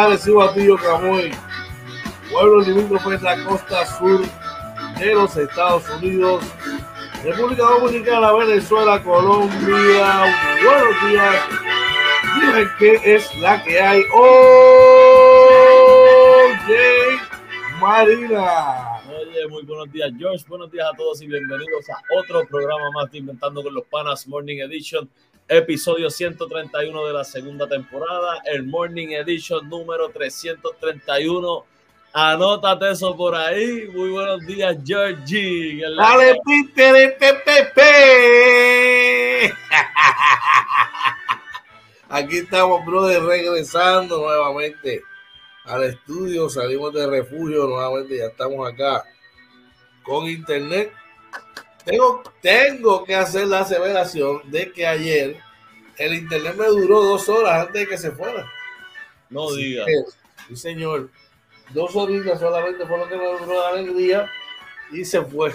Buenos días, Arecibo Atillo Camuy, pueblo limítrofe de la costa sur de los Estados Unidos, República Dominicana, Venezuela, Colombia. Buenos días. Dime qué es la que hay. Oye, Marina. Oye, muy buenos días, George. Buenos días a todos y bienvenidos a otro programa más de Inventando con los Panas Morning Edition, episodio 131 de la segunda temporada, el Morning Edition número 331. Anótate eso por ahí. Muy buenos días, Georgie. Dale, pite de Pepe. Aquí estamos, brother, regresando nuevamente al estudio. Salimos de refugio nuevamente, ya estamos acá con internet. Tengo, tengo que hacer la aseveración de que ayer el internet me duró dos horas antes de que se fuera. No digas. Sí, señor. Dos horitas solamente fue lo que me duró la alegría y se fue.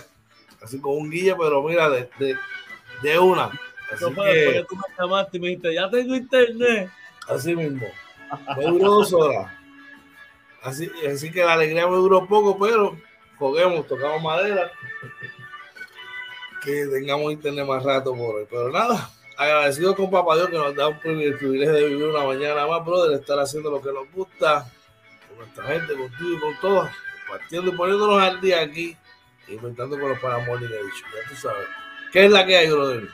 Así con un guía, pero mira, de, de, de una. Así que, que tú me llamaste y me dijiste, ya tengo internet. así mismo. Me duró dos horas. Así, así que la alegría me duró poco, pero juguemos, tocamos madera. Que tengamos internet más rato por hoy. Pero nada, agradecido con Papá Dios que nos da un privilegio de vivir una mañana más, brother, estar haciendo lo que nos gusta, con nuestra gente, contigo y con todos, compartiendo y poniéndonos al día aquí, inventando con los Paramorning Edition. Ya tú sabes. ¿Qué es la que hay, brother?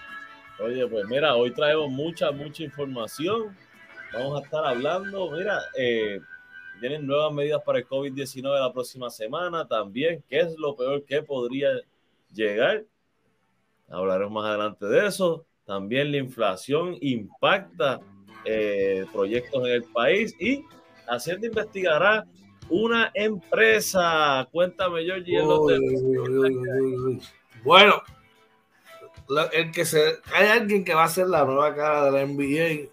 Oye, pues mira, hoy traemos mucha, mucha información. Vamos a estar hablando, mira, eh, vienen nuevas medidas para el COVID-19 la próxima semana también. ¿Qué es lo peor que podría llegar? Hablaremos más adelante de eso. También la inflación impacta eh, proyectos en el país y Hacienda investigará una empresa. Cuéntame, Georgie. uy, uy, uy. Bueno, la- el que se, hay alguien que va a ser la nueva cara de la NBA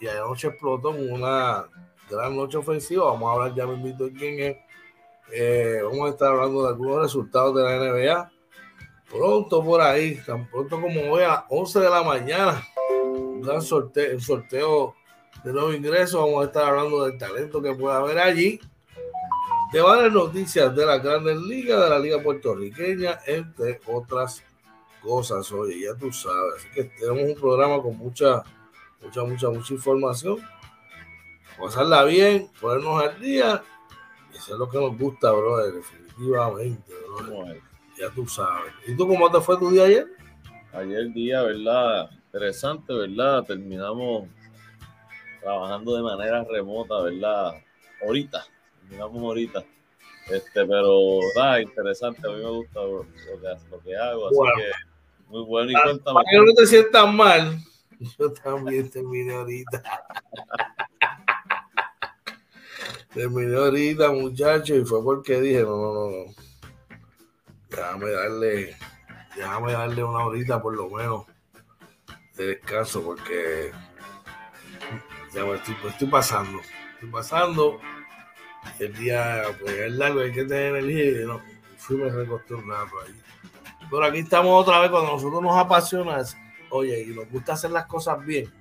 y anoche explotó una gran noche ofensiva. Vamos a hablar ya me invito de quién es. Eh, vamos a estar hablando de algunos resultados de la NBA. Pronto por ahí, tan pronto como hoy a las 11 de la mañana, un gran sorteo, un sorteo de nuevo ingreso. Vamos a estar hablando del talento que puede haber allí de varias noticias de las grandes ligas, de la liga puertorriqueña, entre otras cosas. Oye, ya tú sabes. Así que tenemos un programa con mucha, mucha, mucha, mucha información. Pasarla bien, ponernos al día y hacer lo que nos gusta, brother, definitivamente, brother. Ya tú sabes. ¿Y tú cómo te fue tu día ayer? Ayer día, ¿verdad? Interesante, ¿verdad? Terminamos trabajando de manera remota, ¿verdad? Ahorita, terminamos ahorita. Este, pero, da, interesante, a mí me gusta lo que, lo que hago, así Bueno. que muy bueno. Y Ah, cuéntame, Para que no te sientas mal, yo también terminé ahorita. terminé ahorita, muchachos, y fue porque dije, no, no, no, no. Déjame darle, déjame darle una horita por lo menos de descanso, porque ya me estoy, me estoy pasando. Estoy pasando. El día pues, es largo, hay que tener energía y no, fui me recosté un rato ahí. Pero aquí estamos otra vez cuando nosotros nos apasiona, oye, y nos gusta hacer las cosas bien.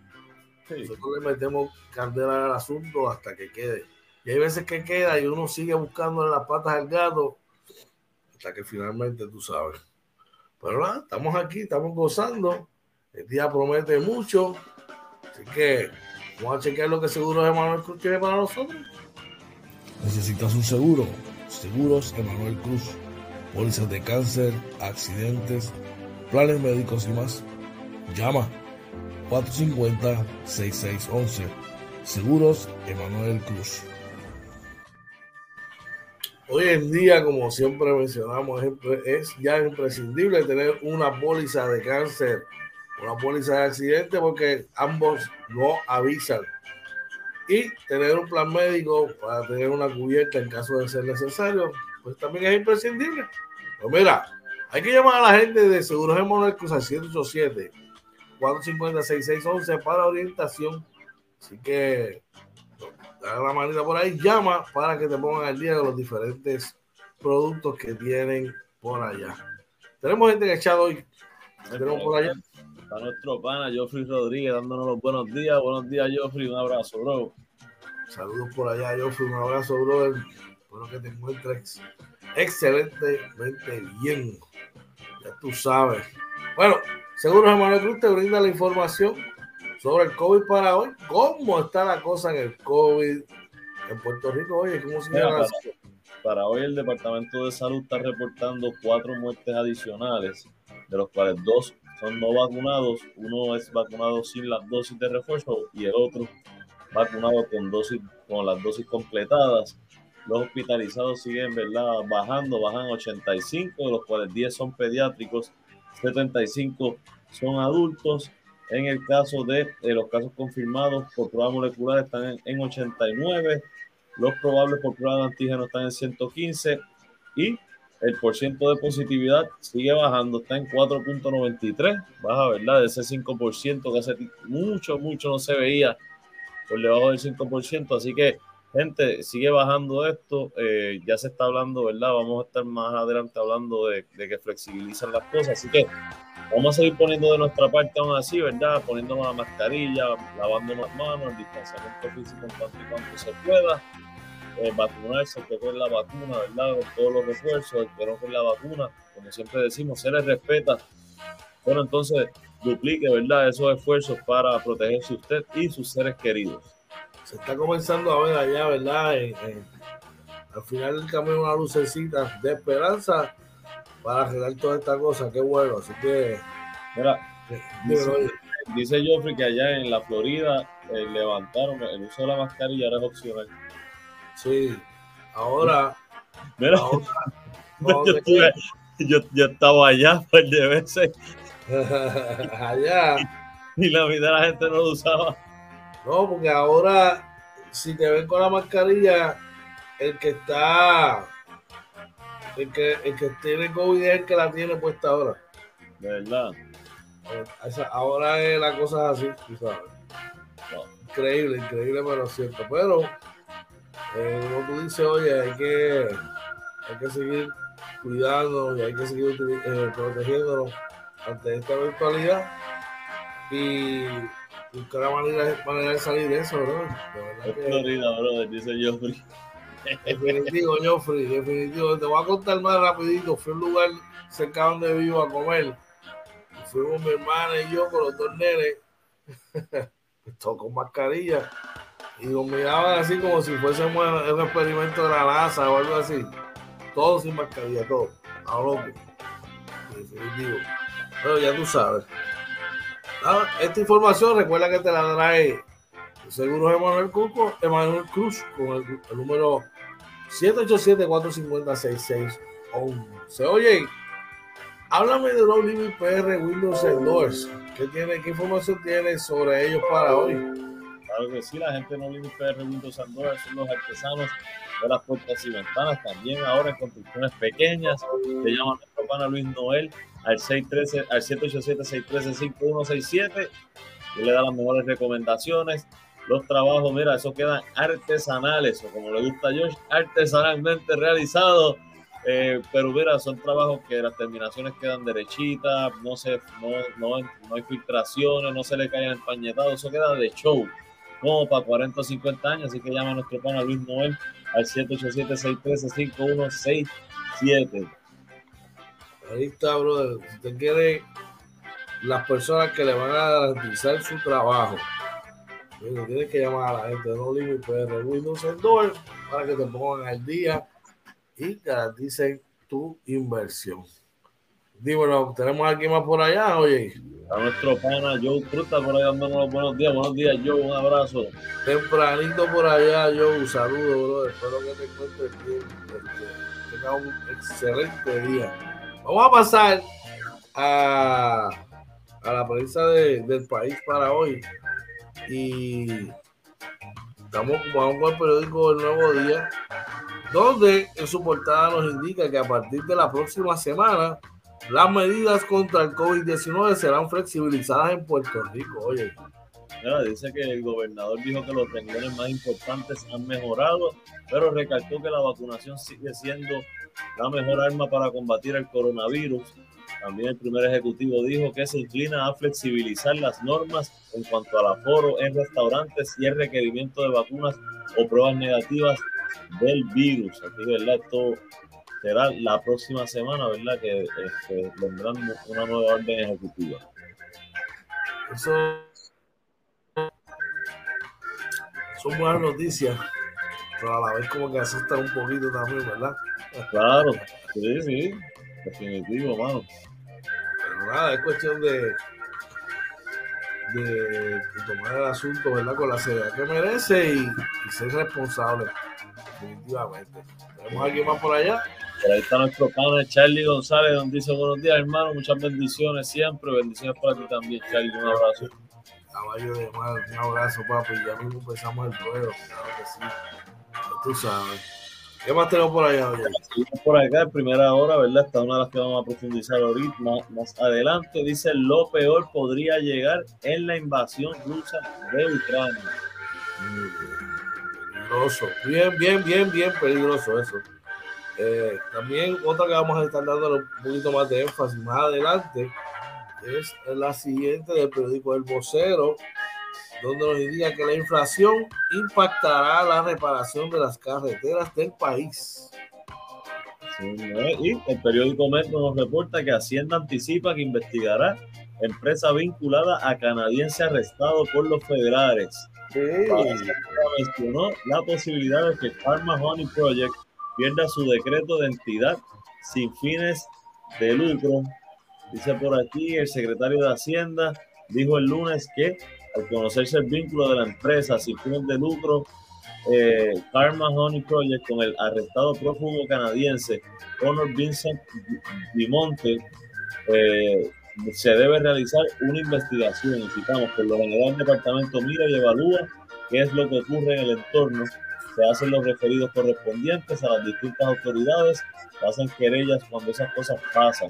sí, Nosotros le metemos candela al asunto hasta que quede. Y hay veces que queda y uno sigue buscando las patas al gato hasta que finalmente tú sabes. Pero nada, estamos aquí, estamos gozando. El día promete mucho. Así que vamos a chequear lo que Seguros Emanuel Cruz tiene para nosotros. Necesitas un seguro. Seguros Emanuel Cruz. Pólizas de cáncer, accidentes, planes médicos y más. Llama 450-6611. Seguros Emanuel Cruz. Hoy en día, como siempre mencionamos, es ya imprescindible tener una póliza de cáncer, una póliza de accidente, porque ambos no avisan. Y tener un plan médico para tener una cubierta en caso de ser necesario, pues también es imprescindible. Pues mira, hay que llamar a la gente de Seguros Cruz al 787 450 6611 para orientación. Así que la manita por ahí, llama para que te pongan al día de los diferentes productos que tienen por allá. Tenemos gente que echado hoy. Tenemos por allá. Está nuestro pana Joffrey Rodríguez dándonos los buenos días. Buenos días, Joffrey. Un abrazo, bro. Saludos por allá, Joffrey. Un abrazo, bro. Espero que te encuentres excelentemente bien. Ya tú sabes. Bueno, seguro Manuel Cruz te brinda la información sobre el COVID para hoy. ¿Cómo está la cosa en el COVID en Puerto Rico? Oye, ¿cómo se llama? Para, hoy el Departamento de Salud está reportando cuatro muertes adicionales, de los cuales dos son no vacunados, uno es vacunado sin las dosis de refuerzo y el otro vacunado con dosis con las dosis completadas. Los hospitalizados siguen, ¿verdad? Bajando, bajan 85, de los cuales 10 son pediátricos, 75 son adultos en el caso de, los casos confirmados por prueba molecular están en, 89, los probables por prueba de antígeno están en 115 y el porciento de positividad sigue bajando, está en 4.93, baja, ¿verdad? De ese 5% que hace mucho, mucho no se veía por debajo del 5%, así que gente, sigue bajando esto, eh, ya se está hablando, ¿verdad? Vamos a estar más adelante hablando de, de que flexibilizan las cosas, así que Vamos a seguir poniendo de nuestra parte aún así, ¿verdad? Poniéndonos la mascarilla, lavándonos las manos, el distanciamiento físico en cuanto y cuanto se pueda. Eh, vacunarse, que con la vacuna, ¿verdad? Con todos los refuerzos, el que con la vacuna, como siempre decimos, se les respeta. Bueno, entonces duplique, ¿verdad? Esos esfuerzos para protegerse usted y sus seres queridos. Se está comenzando a ver allá, ¿verdad? al final del camino una lucecita de esperanza para arreglar toda esta cosa, qué bueno. Así que. Mira, dice, Joffrey que allá en la Florida eh, levantaron el uso de la mascarilla ahora es opcional. Sí, ahora. Mira, yo, yo, estaba allá un par de veces. allá. Y la vida la gente no lo usaba. No, porque ahora, si te ven con la mascarilla, el que está el que, el que tiene COVID es el que la tiene puesta ahora. De verdad. ahora es la cosa así, tú sabes. Increíble, increíble, pero cierto. Pero, eh, como tú dices, oye, hay que, hay que seguir cuidándonos y hay que seguir eh, protegiéndonos ante esta virtualidad y buscar la manera, manera de salir de eso, bro. De es Florida, brother, dice Joffrey. Definitivo, Joffrey, definitivo. Te voy a contar más rapidito. Fui a un lugar cerca donde vivo a comer. Fuimos mi hermana y yo con los dos nenes. Todo con mascarilla. Y nos miraban así como si fuésemos un experimento de la NASA o algo así. Todo sin mascarilla, todo. A loco. Definitivo. Pero ya tú sabes. Ah, esta información recuerda que te la trae Seguros Emanuel Cruz, Emanuel Cruz con el número 787-450-6611. Oye, háblame de los Living PR Windows Doors. ¿Qué, tiene, ¿Qué información tienes sobre ellos para hoy? Claro que sí, la gente de No Living PR Windows Doors son los artesanos de las puertas y ventanas. También ahora en construcciones pequeñas. Se llama nuestro pana Luis Noel al, 613, al 787-613-5167 y le da las mejores recomendaciones los trabajos, mira, eso quedan artesanales, o como le gusta a Josh, artesanalmente realizados. Eh, pero mira, son trabajos que las terminaciones quedan derechitas, no, se, no, no, no hay filtraciones, no se le caen empañetados, eso queda de show. como para 40 o 50 años. Así que llama a nuestro pana Luis Noel al 787-613-5167. Ahí está, brother. Si usted quiere las personas que le van a garantizar su trabajo, tienes que llamar a la gente de No Limit PR Windows Door para que te pongan al día y garanticen tu inversión. Dímelo, ¿tenemos aquí más por allá, oye? A nuestro pana Joe Cruz por ahí dándonos los buenos días. Buenos días, Joe, un abrazo. Tempranito por allá, Joe, saludos, bro. Espero que te encuentres bien. Que tengas un excelente día. Vamos a pasar a, a la prensa de, del país para hoy. Y estamos vamos con el periódico El Nuevo Día, donde en su portada nos indica que a partir de la próxima semana las medidas contra el COVID-19 serán flexibilizadas en Puerto Rico. Oye. dice que el gobernador dijo que los renglones más importantes han mejorado, pero recalcó que la vacunación sigue siendo la mejor arma para combatir el coronavirus. También el primer ejecutivo dijo que se inclina a flexibilizar las normas en cuanto al aforo en restaurantes y el requerimiento de vacunas o pruebas negativas del virus. Aquí, ¿verdad? Esto será la próxima semana, ¿verdad? Que este, vendrán una nueva orden ejecutiva. Eso son buenas noticias, pero a la vez como que asustan un poquito también, ¿verdad? Claro, sí, sí, definitivo, mano. Pero nada, es cuestión de, de, tomar el asunto, ¿verdad? Con la seriedad que merece y, y ser responsable, definitivamente. ¿Tenemos alguien más por allá? Por ahí está nuestro padre Charlie González, donde dice buenos días, hermano, muchas bendiciones siempre, bendiciones para ti también, Charlie, un abrazo. Caballo de mar, un abrazo, papi, ya mismo empezamos el ruedo, claro que sí, tú sabes. ¿Qué más tenemos por allá? Por acá, en primera hora, ¿verdad? Esta es una de las que vamos a profundizar ahorita, más, más adelante. Dice, lo peor podría llegar en la invasión rusa de Ucrania. Peligroso, bien, bien, bien, bien peligroso eso. Eh, también otra que vamos a estar dando un poquito más de énfasis más adelante es la siguiente del periódico El Vocero, donde nos indica que la inflación impactará la reparación de las carreteras del país. y el periódico Metro nos reporta que Hacienda anticipa que investigará empresa vinculada a canadiense arrestado por los federales. Sí. Mencionó la posibilidad de que Pharma Honey Project pierda su decreto de entidad sin fines de lucro. Dice por aquí el secretario de Hacienda dijo el lunes que al conocerse el vínculo de la empresa sin fines de lucro, eh, Karma Honey Project con el arrestado prófugo canadiense Conor Vincent Dimonte, eh, se debe realizar una investigación. Y citamos, por lo general el departamento mira y evalúa qué es lo que ocurre en el entorno se hacen los referidos correspondientes a las distintas autoridades, hacen querellas cuando esas cosas pasan.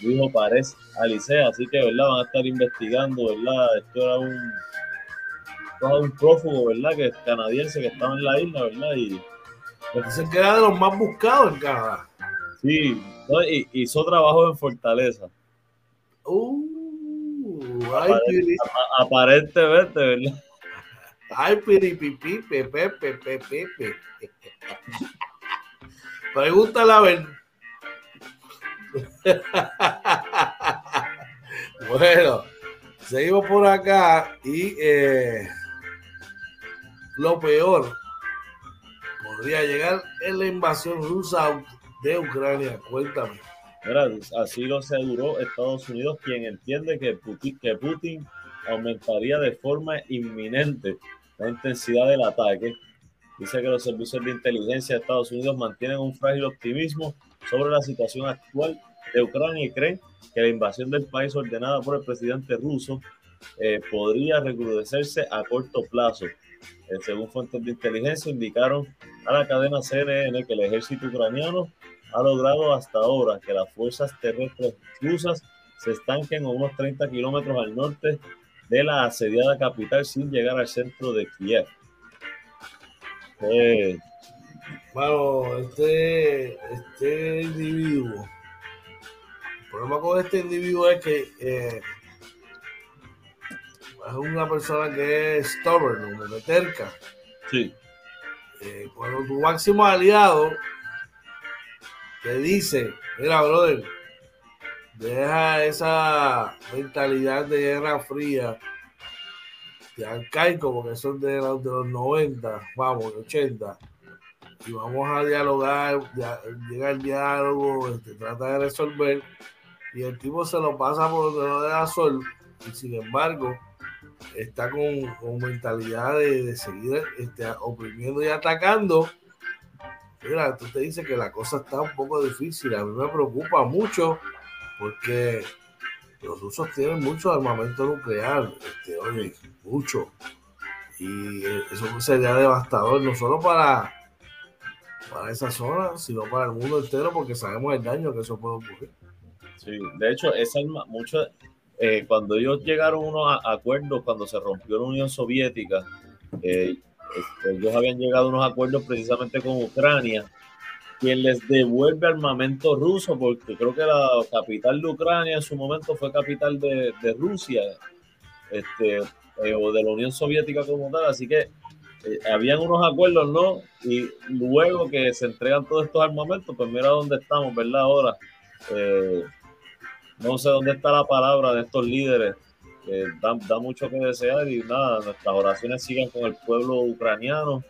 Dijo Párez Alicea, así que verdad van a estar investigando, ¿verdad? Esto era un, un prófugo, ¿verdad? Que es canadiense que estaba en la isla, ¿verdad? Y dicen que era de los más buscados en Canadá. Sí, hizo trabajo en Fortaleza. Uh, aparentemente, ¿verdad? Ay, piripipi, pepe, pepe, pepe. Pregúntale a ver. bueno, seguimos por acá y eh, lo peor podría llegar en la invasión rusa de Ucrania. Cuéntame. así lo aseguró Estados Unidos, quien entiende que que Putin aumentaría de forma inminente la intensidad del ataque. Dice que los servicios de inteligencia de Estados Unidos mantienen un frágil optimismo sobre la situación actual de Ucrania y creen que la invasión del país ordenada por el presidente ruso eh, podría recrudecerse a corto plazo. Eh, según fuentes de inteligencia, indicaron a la cadena CNN que el ejército ucraniano ha logrado hasta ahora que las fuerzas terrestres rusas se estanquen a unos 30 kilómetros al norte de la asediada capital sin llegar al centro de Kiev. Bueno, este, este individuo, el problema con este individuo es que eh, es una persona que es stubborn, como terca. Sí. Eh, cuando tu máximo aliado te dice, mira, brother, deja esa mentalidad de guerra fría, de arcaico, porque son de, los, de los 90, vamos, 80, y vamos a dialogar, llega el diálogo, este, trata de resolver, y el tipo se lo pasa por donde no deja sol, y sin embargo, está con, mentalidad de, seguir este, oprimiendo y atacando. Mira, tú te dices que la cosa está un poco difícil. A mí me preocupa mucho porque los rusos tienen mucho armamento nuclear, este, oye, mucho. Y eso sería devastador, no solo para, para esa zona, sino para el mundo entero, porque sabemos el daño que eso puede ocurrir. Sí, de hecho, esa mucho, eh, cuando ellos llegaron unos acuerdos, cuando se rompió la Unión Soviética, eh, este, ellos habían llegado a unos acuerdos precisamente con Ucrania, quien les devuelve armamento ruso, porque creo que la capital de Ucrania en su momento fue capital de, de Rusia, este, eh, o de la Unión Soviética como tal, así que habían unos acuerdos, ¿no? Y luego que se entregan todos estos armamentos, pues mira dónde estamos, ¿verdad? Ahora, no sé dónde está la palabra de estos líderes. que da, mucho que desear y nada, nuestras oraciones siguen con el pueblo ucraniano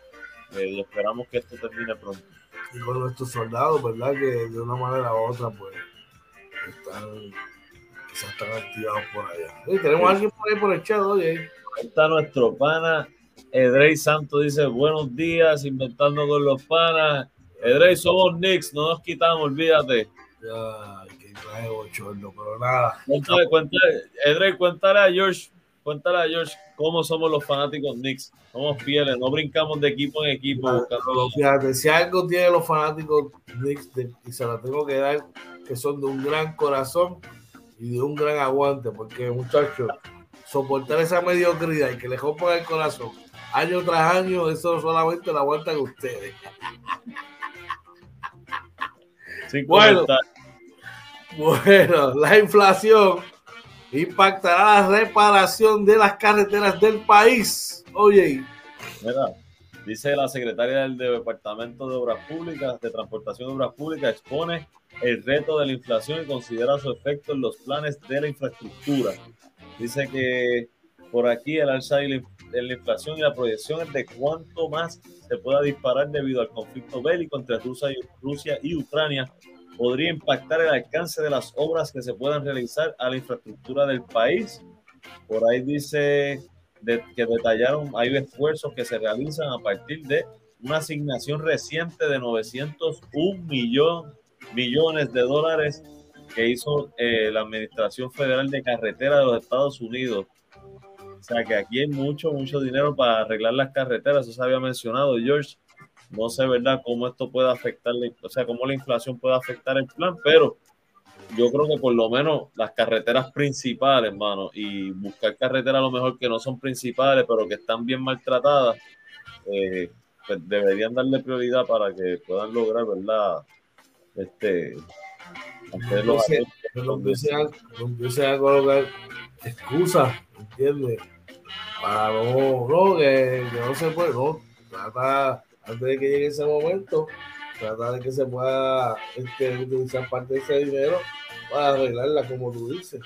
eh, y esperamos que esto termine pronto. Y con nuestros soldados, ¿verdad? Que de una manera u otra, pues, están, están activados por allá. tenemos a alguien por ahí por el chat, oye. Ahí está nuestro pana Edrey Santo dice, buenos días, inventando con los panas. Edrey, somos Knicks, no nos quitamos, olvídate. Ya, trae bochorno, pero nada. Cuéntale, cuéntale, Edrey, cuéntale a George, cuéntale a George cómo somos los fanáticos Knicks. Somos fieles, no brincamos de equipo en equipo. Buscando... Fíjate, si algo tienen los fanáticos Knicks, y se la tengo que dar, que son de un gran corazón y de un gran aguante, porque muchachos, soportar esa mediocridad y que le rompan el corazón año tras año, eso solamente lo aguantan ustedes. bueno, bueno, la inflación impactará la reparación de las carreteras del país. Oye. dice la secretaria del Departamento de Obras Públicas, de Transportación de Obras Públicas, expone el reto de la inflación y considera su efecto en los planes de la infraestructura. Dice que por aquí el alza de la inflación y la proyección es de cuánto más se pueda disparar debido al conflicto bélico entre Rusia y, Ucrania podría impactar el alcance de las obras que se puedan realizar a la infraestructura del país. Por ahí dice que detallaron, hay esfuerzos que se realizan a partir de una asignación reciente de 901 millón, millones de dólares que hizo eh, la Administración Federal de Carretera de los Estados Unidos. O sea que aquí hay mucho, mucho dinero para arreglar las carreteras, eso se había mencionado, George no sé, ¿verdad?, cómo esto puede afectar, o sea, cómo la inflación puede afectar el plan, pero yo creo que por lo menos las carreteras principales, hermano, y buscar carreteras a lo mejor que no son principales, pero que están bien maltratadas, eh, pues deberían darle prioridad para que puedan lograr, ¿verdad? Este, no, no empiecen a colocar excusas, ¿entiendes? Para no, no, que, que no se puede, no, trata antes de que llegue ese momento, tratar de que se pueda este, utilizar parte de ese dinero para arreglarla, como tú dices.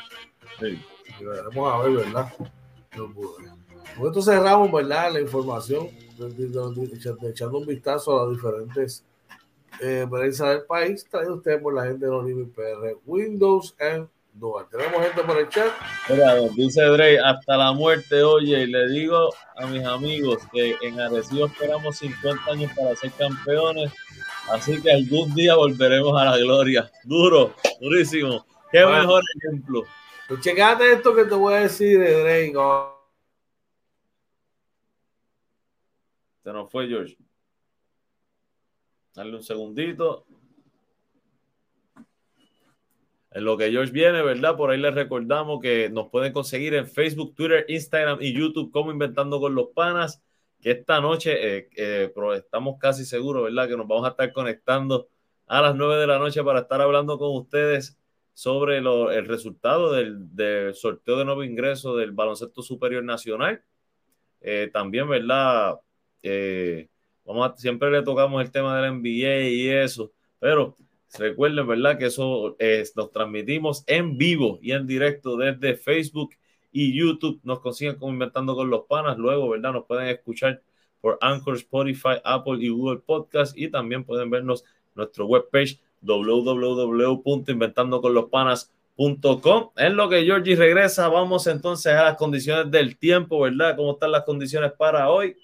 Sí. Y veremos a ver, ¿verdad? Con esto cerramos, ¿verdad? La información, echando un vistazo a las diferentes eh, del país, traído usted por la gente de Oliver PR, Windows and tenemos gente por el chat. dice Drey, hasta la muerte, oye, y le digo a mis amigos que en Arecibo esperamos 50 años para ser campeones, así que algún día volveremos a la gloria. Duro, durísimo. Qué mejor ejemplo. Pues checate esto que te voy a decir de Drey. Se nos fue George. Dale un segundito. En lo que George viene, ¿verdad? Por ahí les recordamos que nos pueden conseguir en Facebook, Twitter, Instagram y YouTube como Inventando con los Panas. Que esta noche eh, eh, estamos casi seguros, ¿verdad? Que nos vamos a estar conectando a las 9 de la noche para estar hablando con ustedes sobre el resultado del, sorteo de nuevo ingreso del baloncesto superior nacional. Eh, también, ¿verdad? Eh, vamos a, siempre le tocamos el tema del NBA y eso, pero recuerden, ¿verdad? Que eso es, nos transmitimos en vivo y en directo desde Facebook y YouTube. Nos consiguen como Inventando con los Panas. Luego, ¿verdad? Nos pueden escuchar por Anchor, Spotify, Apple y Google Podcast y también pueden vernos nuestro webpage www.inventandoconlospanas.com. En lo que Georgie regresa, vamos entonces a las condiciones del tiempo, ¿verdad? ¿Cómo están las condiciones para hoy?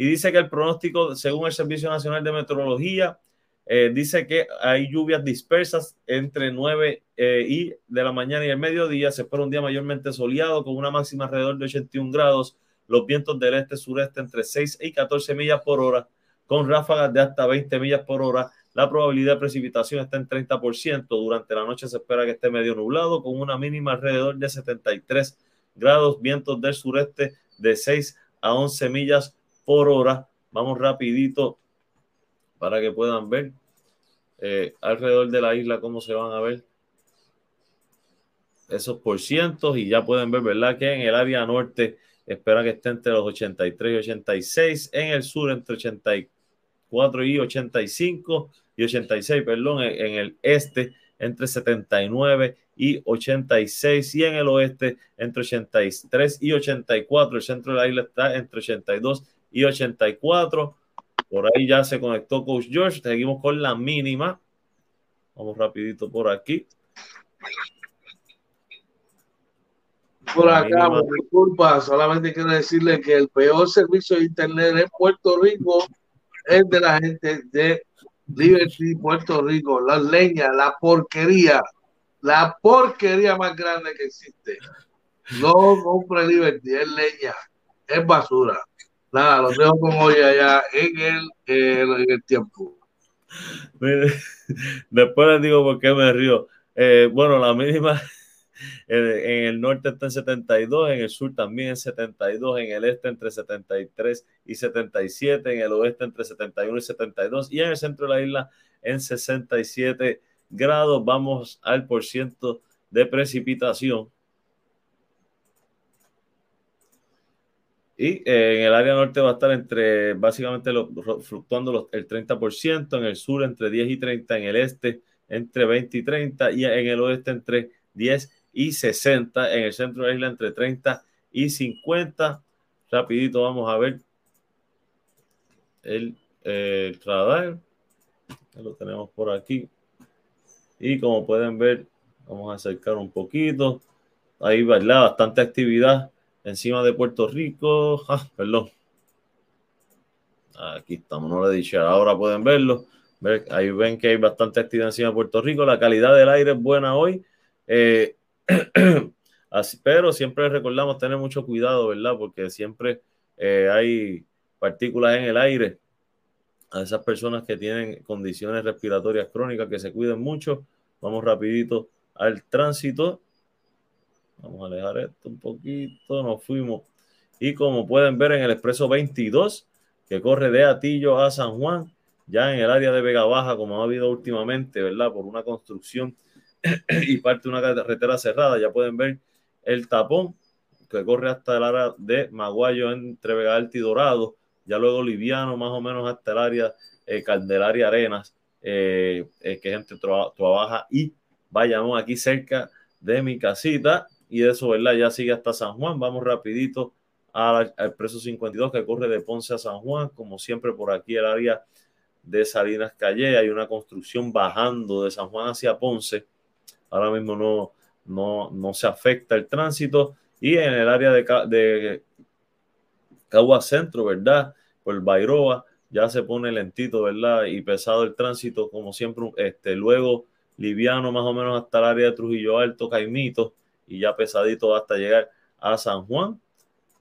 Y dice que el pronóstico, según el Servicio Nacional de Meteorología, eh, dice que hay lluvias dispersas entre 9 eh, y de la mañana y el mediodía. Se espera un día mayormente soleado con una máxima alrededor de 81 grados. Los vientos del este-sureste entre 6 y 14 millas por hora, con ráfagas de hasta 20 millas por hora la probabilidad de precipitación está en 30%. Durante la noche se espera que esté medio nublado con una mínima alrededor de 73 grados, vientos del sureste de 6 a 11 millas por hora. Vamos rapidito para que puedan ver eh, alrededor de la isla cómo se van a ver esos por cientos y ya pueden ver, ¿verdad? Que en el área norte espera que esté entre los 83 y 86, en el sur entre 84 y 85 y 86, perdón, en, el este entre 79 y 86 y en el oeste entre 83 y 84. El centro de la isla está entre 82 y 84. Por ahí ya se conectó Coach George. Seguimos con la mínima. Vamos rapidito por aquí. Por acá, disculpa, solamente quiero decirle que el peor servicio de internet en Puerto Rico es de la gente de Liberty, Puerto Rico, la leña, la porquería, la porquería más grande que existe. No compre Liberty, es leña, es basura. Nada, lo dejo con hoy allá en el, en el tiempo. después les digo por qué me río. Eh, bueno, la mínima en el norte está en 72, en el sur también en 72, en el este entre 73 y 77, en el oeste entre 71 y 72 y en el centro de la isla en 67 grados. Vamos al por ciento de precipitación. Y eh, en el área norte va a estar entre, básicamente, fluctuando el 30%, en el sur entre 10 y 30, en el este entre 20 y 30 y en el oeste entre 10 y 60. En el centro de la isla entre 30 y 50. Rapidito vamos a ver el, el radar. Lo tenemos por aquí. Y como pueden ver, vamos a acercar un poquito. Ahí ¿verdad? bastante actividad encima de Puerto Rico. Ah, perdón. Aquí estamos, no le dicho. Ahora pueden verlo. Ahí ven que hay bastante actividad encima de Puerto Rico. La calidad del aire es buena hoy. Eh, pero siempre recordamos tener mucho cuidado, ¿verdad? Porque siempre eh, hay partículas en el aire. A esas personas que tienen condiciones respiratorias crónicas, que se cuiden mucho. Vamos rapidito al tránsito. Vamos a alejar esto un poquito. Nos fuimos. Y como pueden ver en el expreso 22, que corre de Atillo a San Juan, ya en el área de Vega Baja, como ha habido últimamente, ¿verdad? Por una construcción y parte de una carretera cerrada. Ya pueden ver el tapón que corre hasta el área de Maguayo entre Vega Alta y Dorado. Ya luego liviano, más o menos hasta el área eh, Candelaria Arenas, eh, eh, que gente trabaja y vayamos aquí cerca de mi casita. Y eso, ¿verdad? Ya sigue hasta San Juan. Vamos rapidito al, al preso 52 que corre de Ponce a San Juan. Como siempre, por aquí el área de Salinas Calle. Hay una construcción bajando de San Juan hacia Ponce ahora mismo no, no, no se afecta el tránsito. Y en el área de, de Cagua Centro, ¿verdad? Por Bairoa ya se pone lentito, ¿verdad? Y pesado el tránsito, como siempre, este, luego liviano más o menos hasta el área de Trujillo Alto, Caimito, y ya pesadito hasta llegar a San Juan.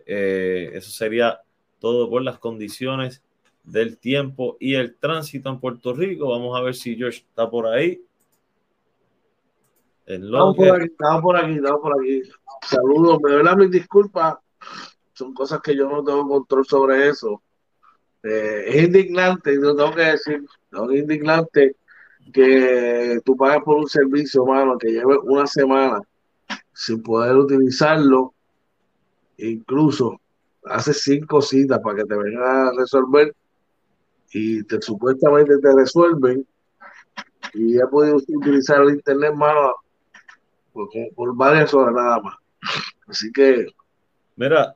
Eh, eso sería todo por las condiciones del tiempo y el tránsito en Puerto Rico. Vamos a ver si George está por ahí. Estamos por aquí, estamos por aquí, estamos por aquí. Saludos, me verdad mis disculpas. Son cosas que yo no tengo control sobre eso. Eh, es indignante, lo tengo que decir, es indignante que tú pagas por un servicio, mano, que lleve una semana sin poder utilizarlo, incluso hace cinco citas para que te vengan a resolver y te supuestamente te resuelven y he podido utilizar el internet, por, por varias horas nada más. Así que... Mira,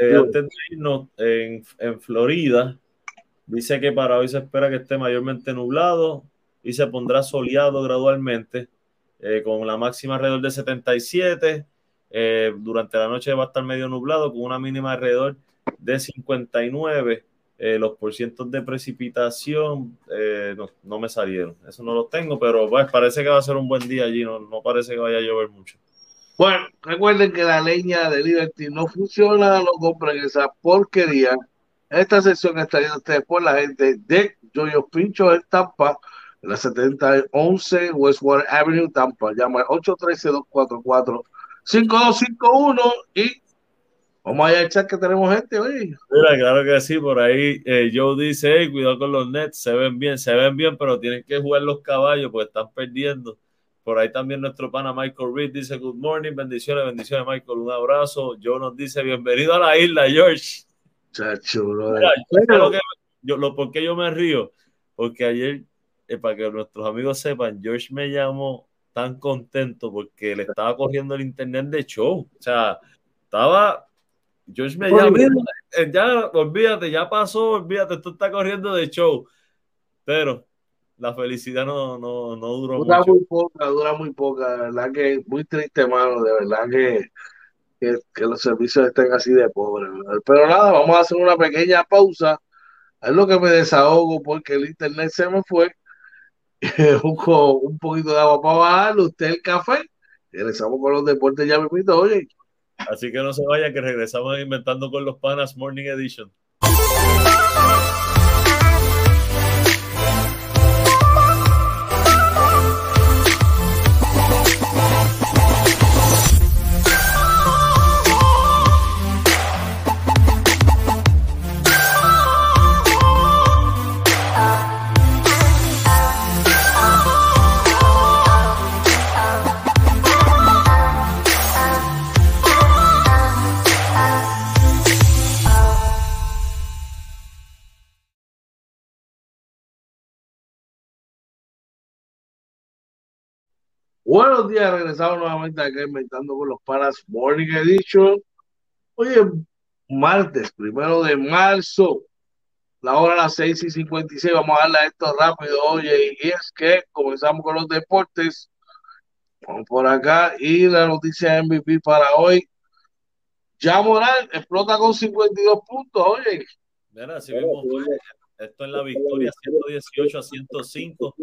eh, antes de irnos, en, en Florida, dice que para hoy se espera que esté mayormente nublado y se pondrá soleado gradualmente, eh, con la máxima alrededor de 77. Eh, durante la noche va a estar medio nublado, con una mínima alrededor de 59. Eh, los porcientos de precipitación no, no, me salieron, eso no lo tengo, pero pues, parece que va a ser un buen día allí, no, no parece que vaya a llover mucho. Bueno, recuerden que la leña de Liberty no funciona, no compren esa porquería. Esta sesión está yendo ustedes por la gente de Joyos Pincho en Tampa, en la 7011 Westwater Avenue, Tampa. Llama al 813-244-5251 y vamos allá a echar que tenemos gente hoy. Mira, claro que sí, por ahí eh, Joe dice, hey, cuidado con los Nets, se ven bien, se ven bien, pero tienen que jugar los caballos porque están perdiendo. Por ahí también nuestro pana Michael Reed dice good morning, bendiciones, bendiciones Michael, un abrazo. Joe nos dice bienvenido a la isla, George. Chacho, Mira, yo, lo, ¿Por qué yo me río? Porque ayer, eh, para que nuestros amigos sepan, George me llamó tan contento porque le estaba cogiendo el internet de show. O sea, estaba. George me llamó. Eh, ya, olvídate, ya pasó, olvídate, esto está corriendo de show. Pero la felicidad no, no, no duró dura mucho. muy poca, dura muy poca, de verdad que muy triste, mano, de verdad que, que, que los servicios estén así de pobres. Pero nada, vamos a hacer una pequeña pausa. Es lo que me desahogo porque el internet se me fue. Un poquito de agua para bajarlo, usted el café. Regresamos con los deportes ya me pito, oye. Así que no se vaya, que regresamos inventando con los panas Morning Edition. Buenos días, regresamos nuevamente acá inventando con los panas Morning Edition. Oye, martes, primero de marzo, la hora a las 6 y 56. Vamos a darle a esto rápido, oye, y es que comenzamos con los deportes. Vamos por acá y la noticia MVP para hoy. Ya Morán explota con 52 puntos, oye. Mira, si vemos, esto es la victoria 118 a 105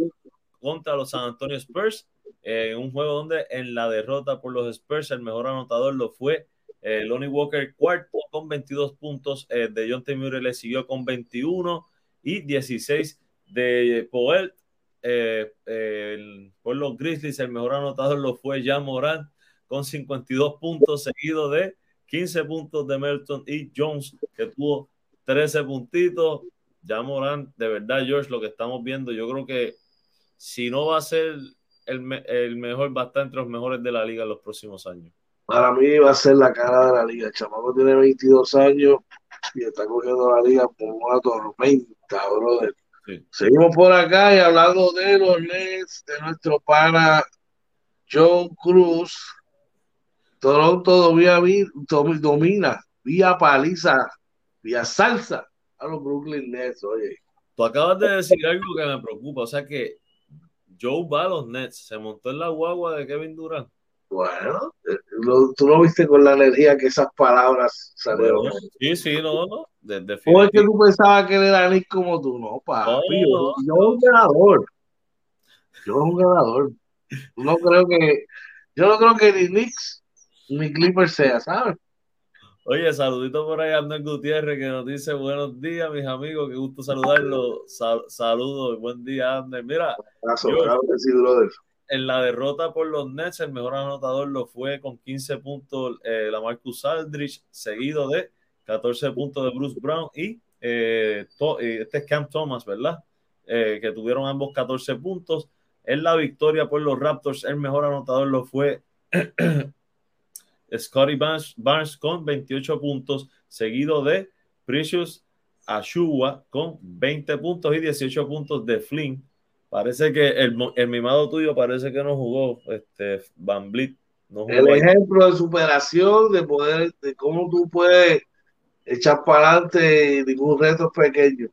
contra los San Antonio Spurs en un juego donde en la derrota por los Spurs el mejor anotador lo fue eh, Lonnie Walker cuarto con 22 puntos, eh, de John T. Murray le siguió con 21 y 16 de Poel. Eh, por los Grizzlies el mejor anotador lo fue Jan Morant con 52 puntos, seguido de 15 puntos de Melton y Jones que tuvo 13 puntitos. Jan Morant, de verdad, George, lo que estamos viendo, yo creo que si no va a ser el, el mejor, va a estar entre los mejores de la liga en los próximos años. Para mí va a ser la cara de la liga. El chamaco tiene 22 años y está cogiendo la liga como una tormenta, brother. Sí. Seguimos por acá y hablando de los Nets, de nuestro pana John Cruz. Toronto domina vía paliza, vía salsa a los Brooklyn Nets, oye. Tú acabas de decir algo que me preocupa, o sea que Joe va a los Nets, se montó en la guagua de Kevin Durant. Bueno, eh, lo, tú lo viste con la energía que esas palabras salieron. Bueno, sí, sí, no, no. De, ¿O es que tú pensabas que él era Nick como tú? No, papi. No, yo, yo un ganador. Yo un ganador. No creo que, yo no creo que ni Knicks ni Clippers sea, ¿sabes? Oye, saludito por ahí a Andrés Gutiérrez que nos dice buenos días, mis amigos, qué gusto saludarlos. Sal, saludos, buen día, Andrés. Mira, yo, en la derrota por los Nets, el mejor anotador lo fue con 15 puntos eh, la Marcus Aldrich, seguido de 14 puntos de Bruce Brown y eh, to, este es Cam Thomas, ¿verdad? Eh, que tuvieron ambos 14 puntos. En la victoria por los Raptors, el mejor anotador lo fue Scotty Barnes, Barnes, con 28 puntos, seguido de Precious Ashua con 20 puntos y 18 puntos de Flynn. Parece que el, el mimado tuyo parece que no jugó, este Van Blit. No jugó el ejemplo de superación, de poder, de cómo tú puedes echar para adelante ningún reto pequeño.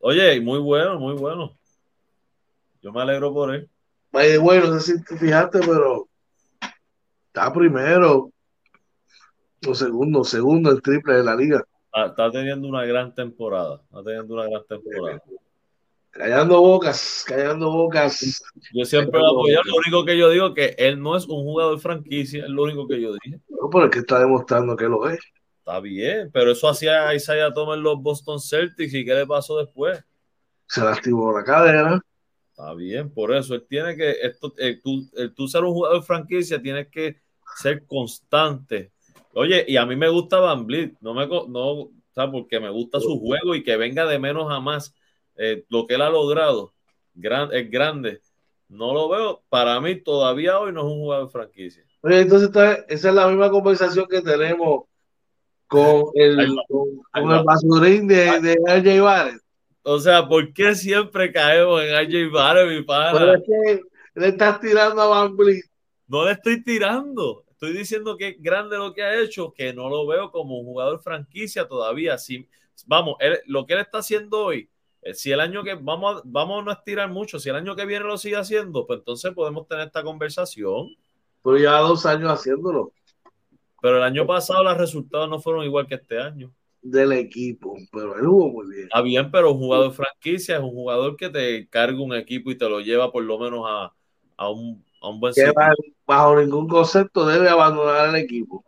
Oye, muy bueno, muy bueno. Yo me alegro por él. bueno, no sé si te fijaste, pero está primero o segundo, segundo el triple de la liga. Está, teniendo una gran temporada. Está teniendo una gran temporada. Callando bocas, callando bocas. Yo siempre lo apoyo. Lo único que yo digo es que él no es un jugador franquicia, es lo único que yo dije. No, pero es que está demostrando que lo es. Está bien, pero eso hacía Isaiah Thomas en los Boston Celtics y ¿qué le pasó después? Se lastimó la cadera. Está bien, por eso él tiene que, esto, el, tú, tú ser un jugador franquicia, tienes que ser constante. Oye, y a mí me gusta Van Blit, no me, no, o sea, porque me gusta su juego y que venga de menos a más. Eh, lo que él ha logrado gran, es grande. No lo veo, para mí todavía hoy no es un jugador franquicia. Oye, entonces esa es la misma conversación que tenemos con el, con, el basurín de, de RJ Barrett. O sea, ¿por qué siempre caemos en RJ Barrett, mi padre? le estás tirando a Van Vliet. No le estoy tirando. Estoy diciendo que es grande lo que ha hecho, que no lo veo como un jugador franquicia todavía. Si, vamos, lo que él está haciendo hoy, eh, si el año que vamos a, vamos a no estirar mucho, si el año que viene lo sigue haciendo, pues entonces podemos tener esta conversación. Pero ya dos años haciéndolo. Pero el año pasado los resultados no fueron igual que este año. Del equipo, pero él jugó muy bien. Está bien, pero un jugador franquicia es un jugador que te carga un equipo y te lo lleva por lo menos a, un, buen. Bajo ningún concepto debe abandonar el equipo.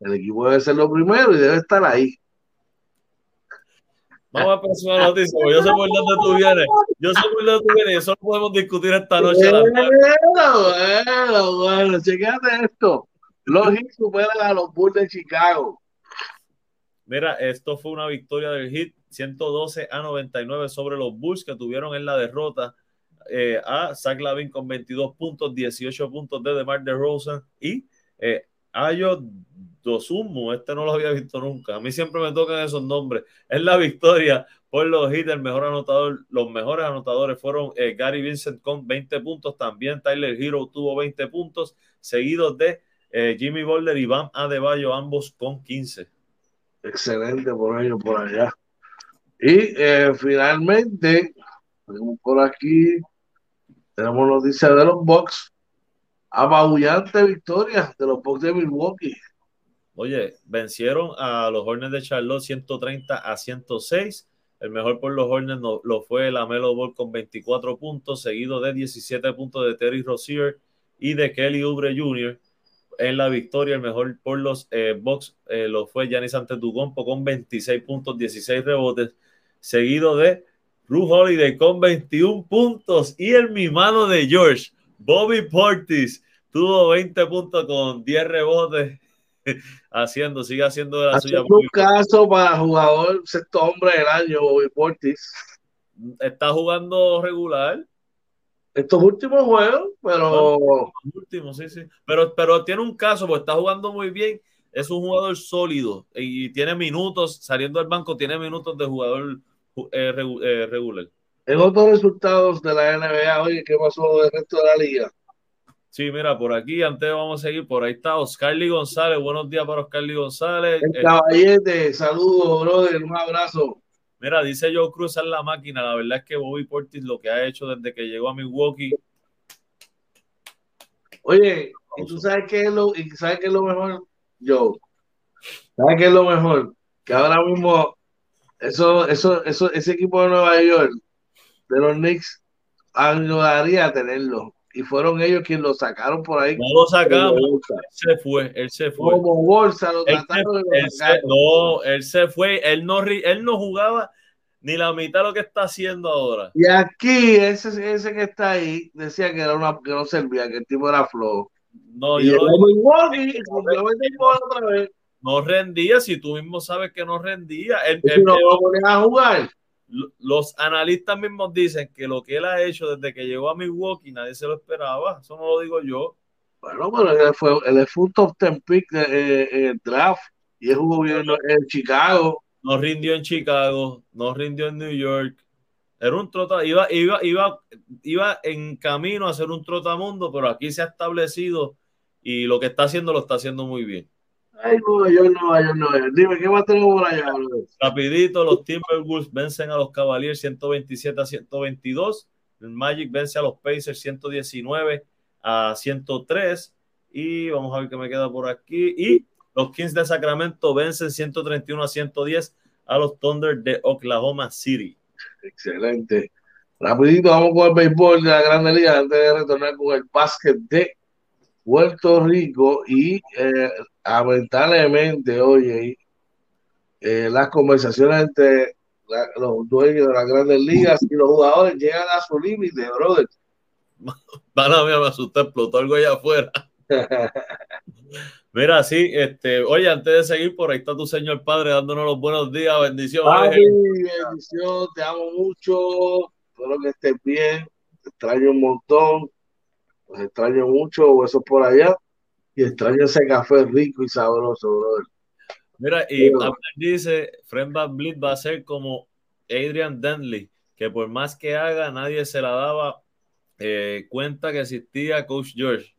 El equipo debe ser lo primero y debe estar ahí. Vamos a la próxima noticia, yo sé por dónde tú vienes. Yo sé por dónde tú vienes y eso lo podemos discutir esta noche. Bueno, bueno, bueno, esto. Los Heat superan a los Bulls de Chicago. Mira, esto fue una victoria del Heat 112 a 99 sobre los Bulls que tuvieron en la derrota eh, a Zach Lavin con 22 puntos, 18 puntos de DeMar DeRozan y eh, Ayo Dosumu, este no lo había visto nunca. A mí siempre me tocan esos nombres. Es la victoria por los Heat, el mejor anotador. Los mejores anotadores fueron eh, Gary Vincent con 20 puntos, también Tyler Hero tuvo 20 puntos, seguidos de Jimmy Boulder y Bam Adebayo, ambos con 15. Excelente por ellos por allá. Y finalmente, por aquí, tenemos noticias de los Bucks. Ababullante victoria de los Bucks de Milwaukee. Oye, vencieron a los Hornets de Charlotte 130 a 106. El mejor por los Hornets lo fue la Melo Ball con 24 puntos, seguido de 17 puntos de Terry Rozier y de Kelly Oubre Jr en la victoria. El mejor por los eh, Bucks eh, lo fue Giannis Antetokounmpo con 26 puntos, 16 rebotes, seguido de Ru Holiday con 21 puntos y el mimano de George, Bobby Portis, tuvo 20 puntos con 10 rebotes. haciendo, sigue haciendo de la suya. Un caso para jugador sexto hombre del año, Bobby Portis. Está jugando regular estos últimos juegos, pero. Últimos, sí, sí. Pero, pero tiene un caso, porque está jugando muy bien. Es un jugador sólido y tiene minutos, saliendo del banco, tiene minutos de jugador eh, eh, regular. En otros resultados de la NBA, oye, ¿qué pasó del resto de la liga? Sí, mira, por aquí, antes vamos a seguir, por ahí está Oscarly González. Buenos días para Oscarly González. El caballete, saludos, brother, un abrazo. Mira, dice Joe Cruz en la máquina. La verdad es que Bobby Portis lo que ha hecho desde que llegó a Milwaukee. Oye, ¿y tú sabes qué es lo, y sabes qué es lo mejor, Joe? ¿Sabes qué es lo mejor? Que ahora mismo eso, eso, eso, ese equipo de Nueva York, de los Knicks, ayudaría a tenerlo y fueron ellos quienes lo sacaron por ahí. No lo sacamos, él se fue, él se fue. Como bolsa, lo trataron de No, él se fue, él no, él no jugaba ni la mitad de lo que está haciendo ahora. Y aquí, ese, ese que está ahí, decía que, era una, que no servía, que el tipo era flojo. No, yo no rendía, si tú mismo sabes que no rendía. Él, no va a jugar. los analistas mismos dicen que lo que él ha hecho desde que llegó a Milwaukee nadie se lo esperaba. Eso no lo digo yo. Bueno, pero él fue, él fue un top 10 pick en el draft y él jugó bien en Chicago. No rindió en Chicago, no rindió en New York. Era un trota, iba, iba, iba, iba en camino a ser un trotamundo, pero aquí se ha establecido y lo que está haciendo lo está haciendo muy bien. Ay, no, yo no, yo no. Dime, ¿qué más tenemos por allá? Rapidito, los Timberwolves vencen a los Cavaliers 127 a 122. El Magic vence a los Pacers 119 a 103. Y vamos a ver qué me queda por aquí. Y los Kings de Sacramento vencen 131 a 110 a los Thunder de Oklahoma City. Excelente. Rapidito, vamos con el béisbol de la Grande Liga antes de retornar con el básquet de Puerto Rico y eh, lamentablemente, oye, eh, las conversaciones entre los dueños de las grandes ligas y los jugadores llegan a su límite, brother. Van a me asusté, explotó algo allá afuera. Mira, sí, este, oye, antes de seguir, por ahí está tu señor padre dándonos los buenos días, bendiciones. bendición, te amo mucho, espero que estés bien, te extraño un montón, los extraño mucho, eso por allá, y extraño ese café rico y sabroso, brother. Mira, y dice, Fred Van va a ser como Adrian Denley, que por más que haga, nadie se la daba eh, cuenta que existía Coach George.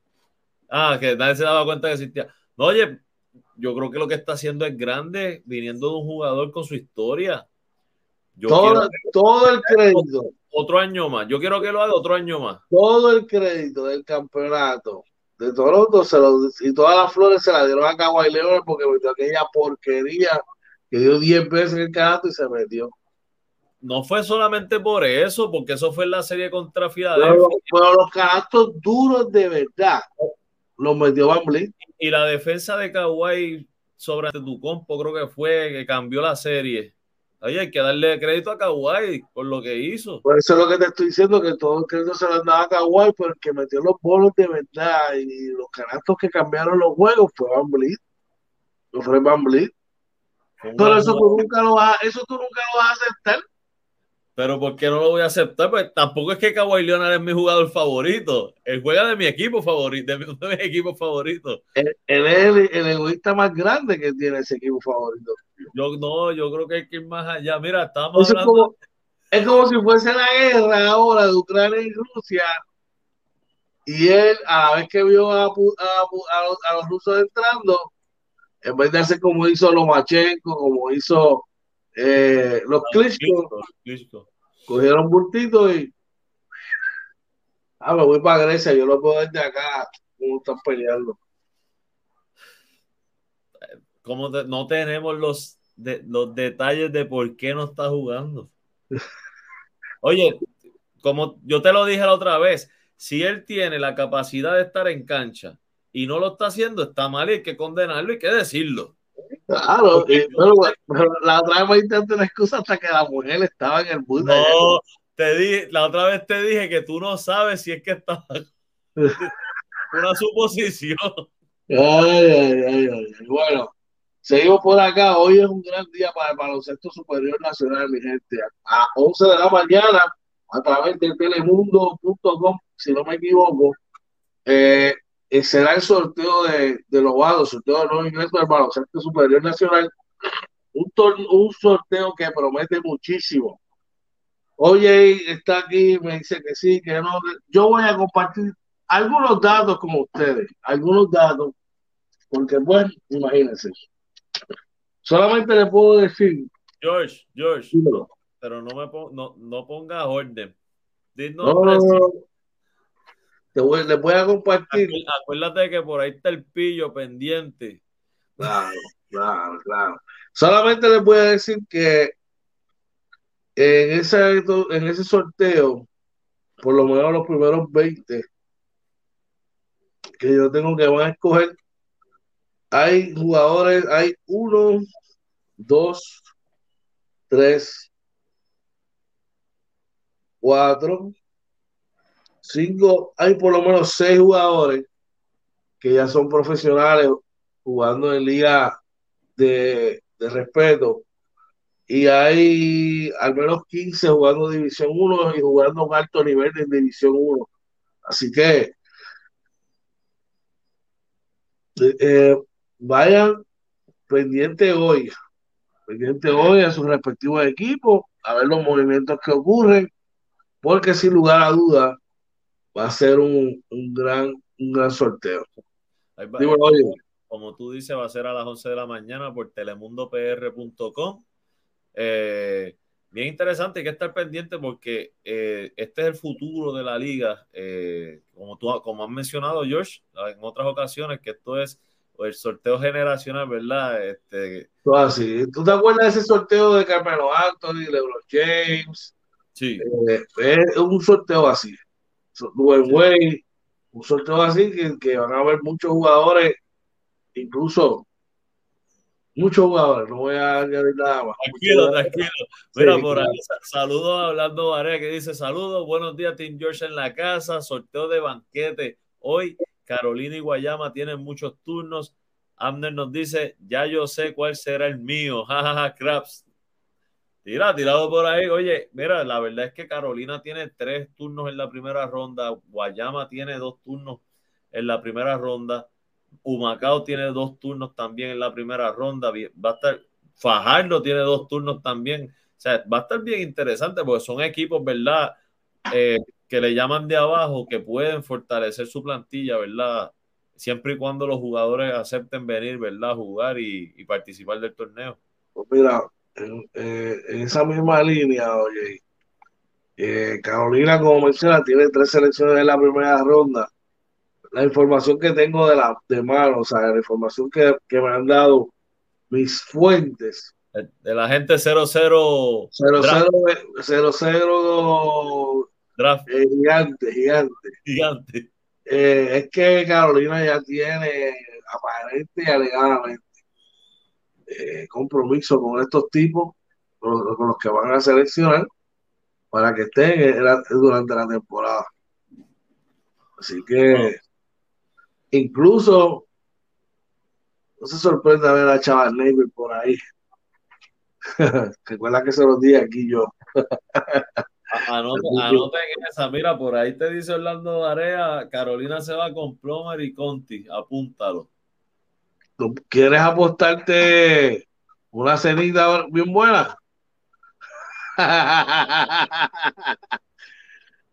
Ah, que nadie se daba cuenta que existía. No, oye, yo creo que lo que está haciendo es grande, viniendo de un jugador con su historia. Todo, todo el crédito. Otro año más. Yo quiero que lo haga otro año más. Todo el crédito del campeonato de Toronto se lo, y todas las flores se las dieron a Kawhi Leonard porque metió aquella porquería que dio 10 veces en el campeonato y se metió. No fue solamente por eso, porque eso fue en la serie contra Filadelfia. Pero, los canastos duros de verdad los metió Van Y la defensa de Kawhi sobre tu compo creo que fue que cambió la serie. Oye, hay que darle crédito a Kawhi por lo que hizo. Por eso es lo que te estoy diciendo, que todo el crédito se lo daba a Kawhi, porque metió los bolos de verdad y los canastos que cambiaron los juegos fue Van Vliet. No fue Van Vliet. Pero eso tú, nunca lo vas, eso tú nunca lo vas a aceptar. Pero ¿por qué no lo voy a aceptar? Pues tampoco es que Kawhi Leonard es mi jugador favorito. Él juega de mi equipo favorito, de mi, de mi equipo favorito. Él, es el, egoísta más grande que tiene ese equipo favorito. Yo no, yo creo que hay que ir más allá. Mira, estamos es Como, es como si fuese la guerra ahora de Ucrania y Rusia. Y él, a la vez que vio a, a, a, los, rusos entrando, en vez de hacer como hizo Lomachenko, como hizo eh, los Klitschko, cogieron bultito y ah, me voy para Grecia, yo lo puedo ver de acá, cómo están peleando. Como no tenemos los, de, los detalles de por qué no está jugando. Oye, como yo te lo dije la otra vez, si él tiene la capacidad de estar en cancha y no lo está haciendo, está mal y hay que condenarlo y hay que decirlo. Claro, pero, la otra vez me intenté una excusa hasta que la mujer estaba en el mundo. No, te di, la otra vez te dije que tú no sabes si es que estaba una suposición. Ay, ay, ay, Bueno, seguimos por acá. Hoy es un gran día para el baloncesto superior nacional, mi gente. A 11 de la mañana, a través de telemundo.com, si no me equivoco, eh, eh, será el sorteo de, de los sorteo de nuevo ingreso del baloncesto superior nacional, un, un sorteo que promete muchísimo. Oye, está aquí, me dice que sí, que no. Yo voy a compartir algunos datos con ustedes, algunos datos, porque bueno, imagínense. Solamente le puedo decir. George, George, pero no me no, no ponga orden. no, no, te voy, les voy a compartir. Acuérdate que por ahí está el pillo pendiente. Claro, claro, claro. Solamente les voy a decir que en ese, en ese sorteo, por lo menos los primeros 20 que yo tengo que van a escoger, hay jugadores, hay uno, dos, tres, cuatro, cinco, hay por lo menos seis jugadores que ya son profesionales jugando en liga de, respeto y hay al menos 15 jugando División 1 y jugando un alto nivel de División 1. Así que eh, vayan pendiente hoy, pendiente hoy a sus respectivos equipos, a ver los movimientos que ocurren, porque sin lugar a duda va a ser un, gran, un gran sorteo. como tú dices, va a ser a las 11 de la mañana por telemundopr.com. Eh, bien interesante, hay que estar pendiente porque eh, este es el futuro de la liga. Eh, como tú como has mencionado, George, en otras ocasiones, que esto es el sorteo generacional, ¿verdad? Este, así. ¿Tú te acuerdas de ese sorteo de Carmelo Anthony, LeBron James? Sí. es un sorteo así. Dwayne un sorteo así que, que van a haber muchos jugadores, incluso muchos jugadores, no voy a añadir nada más. Tranquilo, tranquilo. Mira, por ahí, saludos hablando Varea que dice: Saludos, buenos días, Team George en la casa, sorteo de banquete. Hoy Carolina y Guayama tienen muchos turnos. Amner nos dice: Ya yo sé cuál será el mío. Jajaja, craps. Tira, tirado por ahí. Oye, mira, la verdad es que Carolina tiene tres turnos en la primera ronda. Guayama tiene dos turnos en la primera ronda. Humacao tiene dos turnos también en la primera ronda. Va a estar, Fajardo tiene dos turnos también. O sea, va a estar bien interesante porque son equipos, ¿verdad? Eh, que le llaman de abajo, que pueden fortalecer su plantilla, ¿verdad? Siempre y cuando los jugadores acepten venir, ¿verdad? Jugar y, participar del torneo. Pues mira, en, eh, esa misma línea, oye, eh, Carolina, como menciona, tiene tres selecciones en la primera ronda la información que tengo de la de mano, o sea, la información que, me han dado mis fuentes. De la gente 00 00 00 draft. Eh, gigante, gigante. Gigante. Eh, es que Carolina ya tiene aparente y alegadamente eh, compromiso con estos tipos, con, los que van a seleccionar, para que estén durante la temporada. Así que Incluso, no se sorprende ver a Chaval Neighbor por ahí. Recuerda que se los di aquí yo. Anoten esa, mira, por ahí te dice Orlando Area, Carolina se va con Plomer y Conti, apúntalo. ¿Tú quieres apostarte una cenita bien buena?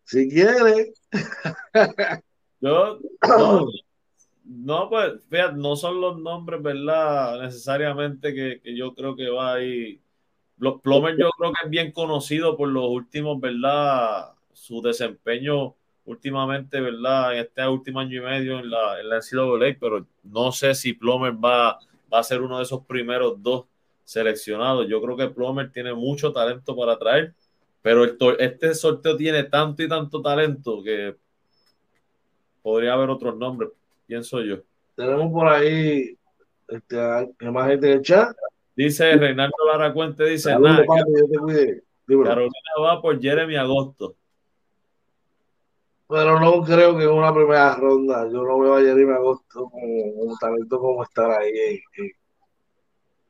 si quieres. yo, no, pues, fíjate, no son los nombres, ¿verdad? Necesariamente que, yo creo que va ahí. Los Plomer yo creo que es bien conocido por los últimos, ¿verdad? Su desempeño últimamente, ¿verdad? En este último año y medio en la, en la NCAA, pero no sé si Plomer va, va a ser uno de esos primeros dos seleccionados. Yo creo que Plomer tiene mucho talento para traer, pero este sorteo tiene tanto y tanto talento que podría haber otros nombres pienso yo. Tenemos por ahí este, más gente en el chat. Dice Reinaldo Laracuente, dice, nada, Carolina va por Jeremy Agosto. Pero no creo que en una primera ronda, yo no veo a Jeremy Agosto como un talento como estar ahí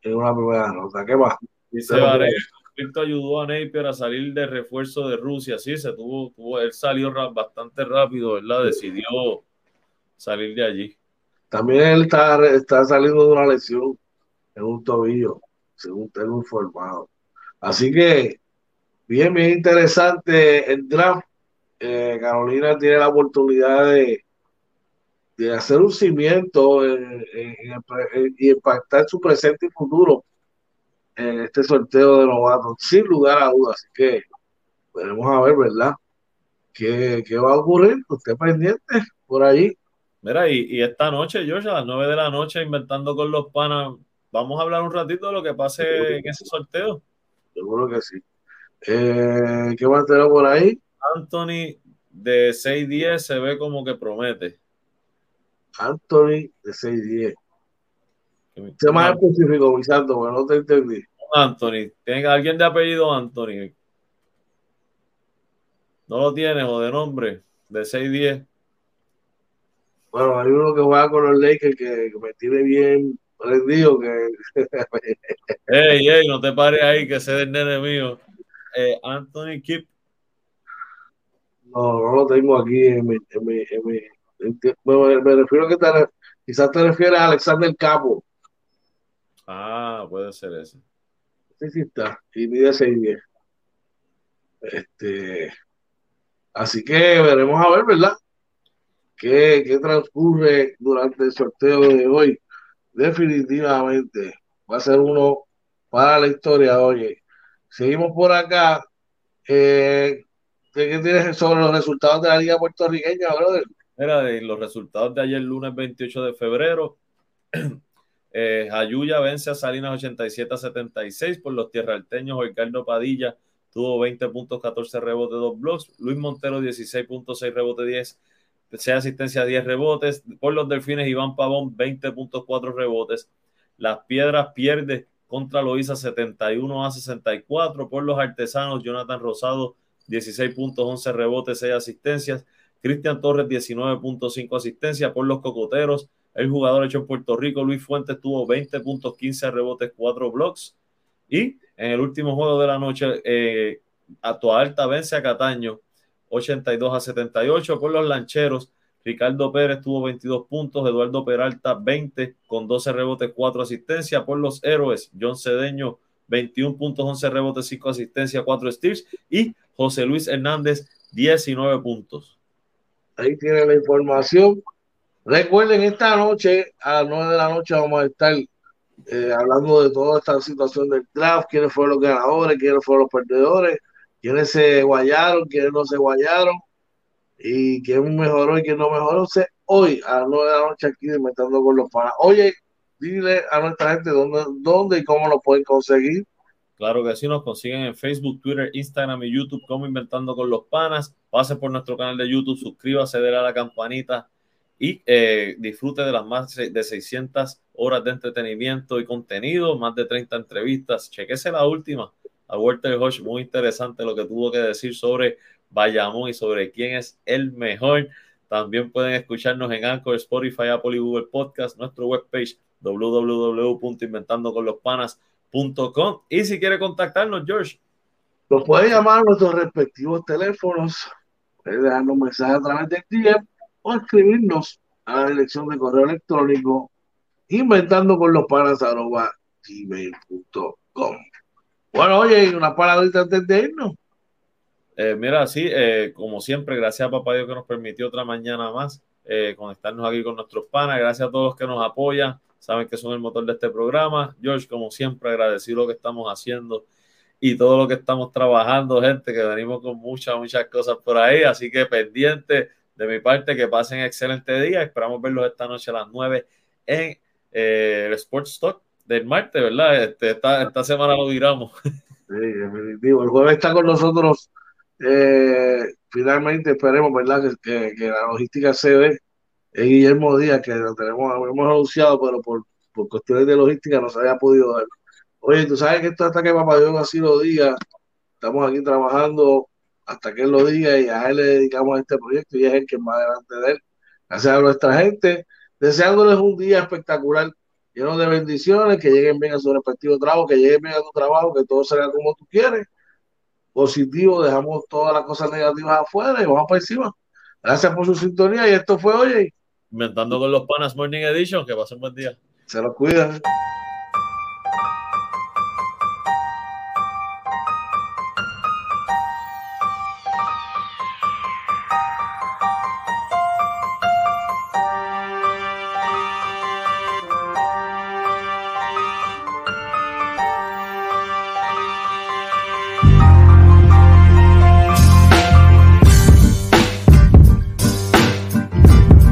en, una primera ronda. ¿Qué más? Dice Varela, ayudó a Napier a salir de refuerzo de Rusia. Sí, se tuvo, tuvo él salió bastante rápido, ¿verdad? Decidió salir de allí. También él está, está saliendo de una lesión en un tobillo, según tengo informado. Así que, bien, bien interesante el draft. Eh, Carolina tiene la oportunidad de, de hacer un cimiento y impactar su presente y futuro en este sorteo de novatos, sin lugar a dudas. Así que veremos a ver, ¿verdad? ¿Qué, qué va a ocurrir? Usted pendiente por ahí. Mira, y, esta noche, George, a las 9 de la noche, inventando con los panas, vamos a hablar un ratito de lo que pase en ese sorteo. Seguro que sí. Eh, ¿Qué más tenemos por ahí? Anthony de 6-10 se ve como que promete. Anthony de 6-10. Se más específico, mi santo, porque no te entendí. Anthony. ¿Tenga alguien de apellido Anthony? ¿No lo tiene o de nombre? De 6-10. Bueno, hay uno que juega con los Lakers que, me tiene bien, prendido que. ey, ey, no te pares ahí, que ese es el nene mío. Eh, Anthony Kip. No, no lo tengo aquí en mi. En mi, en mi me, me, refiero a que te, quizás te refieres a Alexander Capo. Ah, puede ser ese. Sí, sí está. Y mide 6'10. Este. Así que veremos a ver, ¿verdad? ¿Qué, ¿Qué transcurre durante el sorteo de hoy? Definitivamente va a ser uno para la historia. Oye, seguimos por acá. Eh, ¿Qué tienes sobre los resultados de la Liga Puertorriqueña, brother? Mira, de los resultados de ayer, lunes 28 de febrero. Eh, Ayuya vence a Salinas 87 a 76 por los tierralteños. Ricardo Padilla tuvo 20 puntos, 14 rebotes, 2 blocks. Luis Montero 16.6 rebotes, 10, 6 asistencias, 10 rebotes. Por los Delfines, Iván Pavón 20.4 rebotes. Las Piedras pierde contra Loíza 71 a 64. Por los Artesanos, Jonathan Rosado 16 puntos, 11 rebotes, 6 asistencias. Cristian Torres 19.5 asistencias. Por los Cocoteros, el jugador hecho en Puerto Rico, Luis Fuentes, tuvo 20 puntos, 15 rebotes, 4 blocks. Y en el último juego de la noche, eh, vence a Cataño 82 a 78 por los lancheros. Ricardo Pérez tuvo 22 puntos, Eduardo Peralta 20 con 12 rebotes, 4 asistencias. Por los héroes, John Cedeño 21 puntos, 11 rebotes, 5 asistencias, 4 steals. Y José Luis Hernández 19 puntos. Ahí tiene la información. Recuerden, esta noche a las 9 de la noche vamos a estar eh, hablando de toda esta situación del draft, quiénes fueron los ganadores, quiénes fueron los perdedores, quiénes se guayaron, quiénes no se guayaron, y quién mejoró y quién no mejoró. hoy a las 9 de la noche aquí Inventando con los Panas. Oye, dile a nuestra gente dónde y cómo lo pueden conseguir. Claro que sí, nos consiguen en Facebook, Twitter, Instagram y YouTube como Inventando con los Panas. Pase por nuestro canal de YouTube, suscríbase, déle a la campanita y eh, disfrute de las más de 600 horas de entretenimiento y contenido, más de 30 entrevistas. Chequese la última a Walter Hodge, muy interesante lo que tuvo que decir sobre Bayamón y sobre quién es el mejor. También pueden escucharnos en Anchor, Spotify, Apple y Google Podcast, nuestro webpage www.inventandoconlospanas.com y si quiere contactarnos, George. Nos puede llamar a nuestros respectivos teléfonos, puede dejarnos mensajes a través del DM o escribirnos a la dirección de correo electrónico inventando con los panas arroba gmail.com. Bueno, oye, una palabrita antes de irnos. Eh, mira, sí, eh, como siempre, gracias a Papá Dios que nos permitió otra mañana más eh, conectarnos aquí con nuestros panas. Gracias a todos los que nos apoyan, saben que son el motor de este programa. George, como siempre, agradecido lo que estamos haciendo y todo lo que estamos trabajando, gente, que venimos con muchas, muchas cosas por ahí. Así que pendiente de mi parte, que pasen excelente día. Esperamos verlos esta noche a las 9 en eh, el Sports Stock del martes, ¿verdad? Este, esta, esta semana lo viramos. Sí, definitivo. El jueves está con nosotros. Eh, finalmente esperemos, ¿verdad? Que, que, la logística se ve. Es Guillermo Díaz, que lo tenemos, hemos anunciado, pero por, por cuestiones de logística no se había podido dar. Oye, tú sabes que esto hasta que Papá Dios así lo diga, estamos aquí trabajando hasta que él lo diga y a él le dedicamos a este proyecto y es el que más adelante de él. Gracias a nuestra gente, deseándoles un día espectacular, lleno de bendiciones, que lleguen bien a su respectivo trabajo, que lleguen bien a tu trabajo, que todo salga como tú quieres. Positivo, dejamos todas las cosas negativas afuera y vamos para encima. Gracias por su sintonía y esto fue hoy. Inventando con los Panas Morning Edition, que pasen buen día. Se los cuidan.